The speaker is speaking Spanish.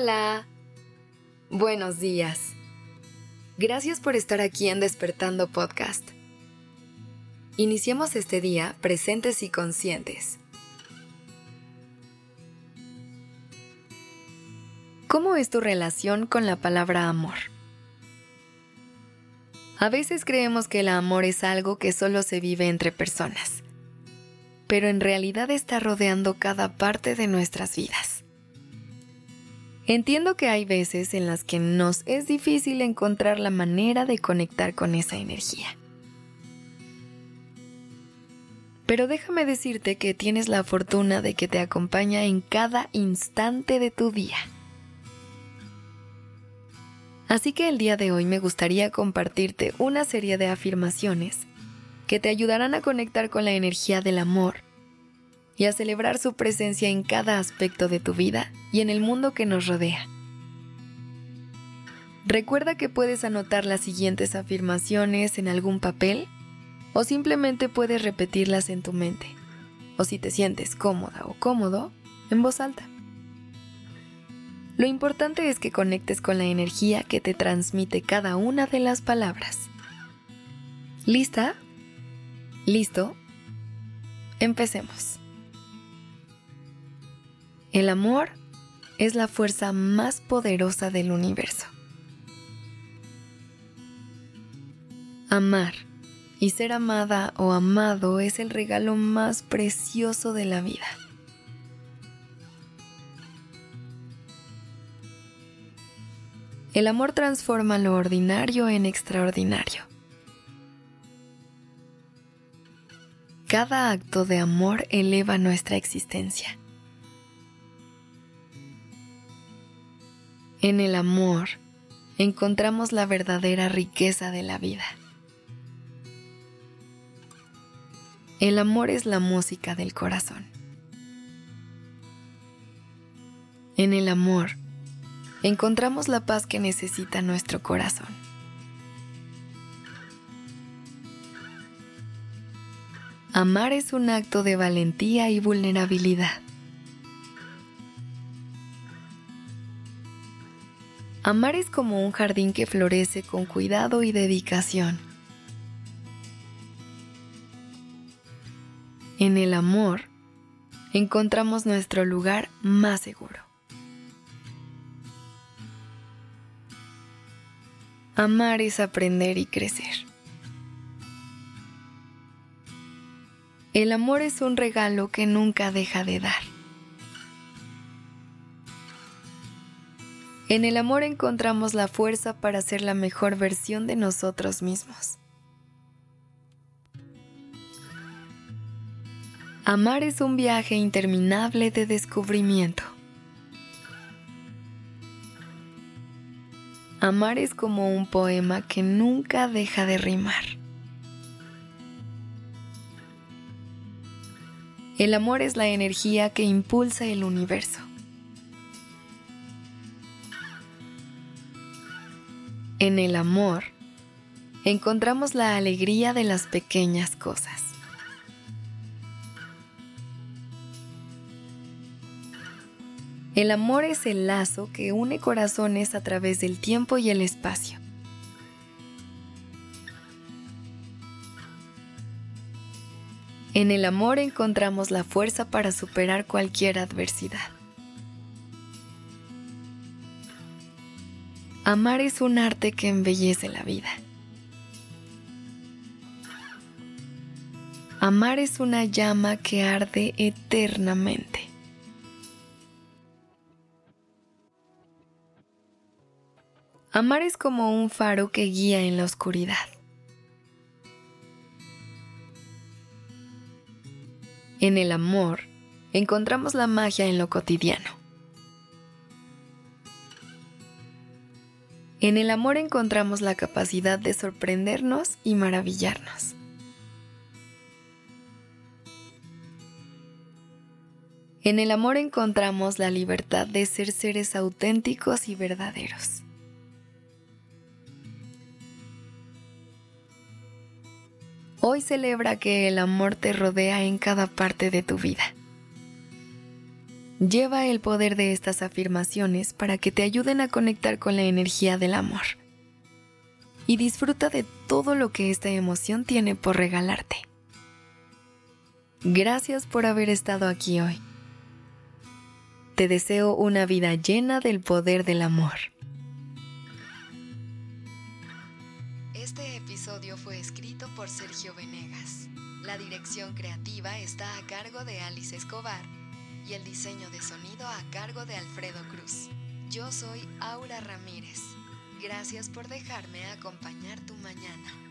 Hola. Buenos días. Gracias por estar aquí en Despertando Podcast. Iniciemos este día presentes y conscientes. ¿Cómo es tu relación con la palabra amor? A veces creemos que el amor es algo que solo se vive entre personas, pero en realidad está rodeando cada parte de nuestras vidas. Entiendo que hay veces en las que nos es difícil encontrar la manera de conectar con esa energía. Pero déjame decirte que tienes la fortuna de que te acompaña en cada instante de tu día. Así que el día de hoy me gustaría compartirte una serie de afirmaciones que te ayudarán a conectar con la energía del amor y a celebrar su presencia en cada aspecto de tu vida y en el mundo que nos rodea. Recuerda que puedes anotar las siguientes afirmaciones en algún papel o simplemente puedes repetirlas en tu mente, o si te sientes cómoda o cómodo, en voz alta. Lo importante es que conectes con la energía que te transmite cada una de las palabras. ¿Lista? ¿Listo? Empecemos. El amor es la fuerza más poderosa del universo. Amar y ser amada o amado es el regalo más precioso de la vida. El amor transforma lo ordinario en extraordinario. Cada acto de amor eleva nuestra existencia. En el amor encontramos la verdadera riqueza de la vida. El amor es la música del corazón. En el amor encontramos la paz que necesita nuestro corazón. Amar es un acto de valentía y vulnerabilidad. Amar es como un jardín que florece con cuidado y dedicación. En el amor encontramos nuestro lugar más seguro. Amar es aprender y crecer. El amor es un regalo que nunca deja de dar. En el amor encontramos la fuerza para ser la mejor versión de nosotros mismos. Amar es un viaje interminable de descubrimiento. Amar es como un poema que nunca deja de rimar. El amor es la energía que impulsa el universo. En el amor encontramos la alegría de las pequeñas cosas. El amor es el lazo que une corazones a través del tiempo y el espacio. En el amor encontramos la fuerza para superar cualquier adversidad. Amar es un arte que embellece la vida. Amar es una llama que arde eternamente. Amar es como un faro que guía en la oscuridad. En el amor encontramos la magia en lo cotidiano. En el amor encontramos la capacidad de sorprendernos y maravillarnos. En el amor encontramos la libertad de ser seres auténticos y verdaderos. Hoy celebra que el amor te rodea en cada parte de tu vida. Lleva el poder de estas afirmaciones para que te ayuden a conectar con la energía del amor. Y disfruta de todo lo que esta emoción tiene por regalarte. Gracias por haber estado aquí hoy. Te deseo una vida llena del poder del amor. Este episodio fue escrito por Sergio Venegas. La dirección creativa está a cargo de Alice Escobar y el diseño de sonido a cargo de Alfredo Cruz. Yo soy Aura Ramírez. Gracias por dejarme acompañar tu mañana.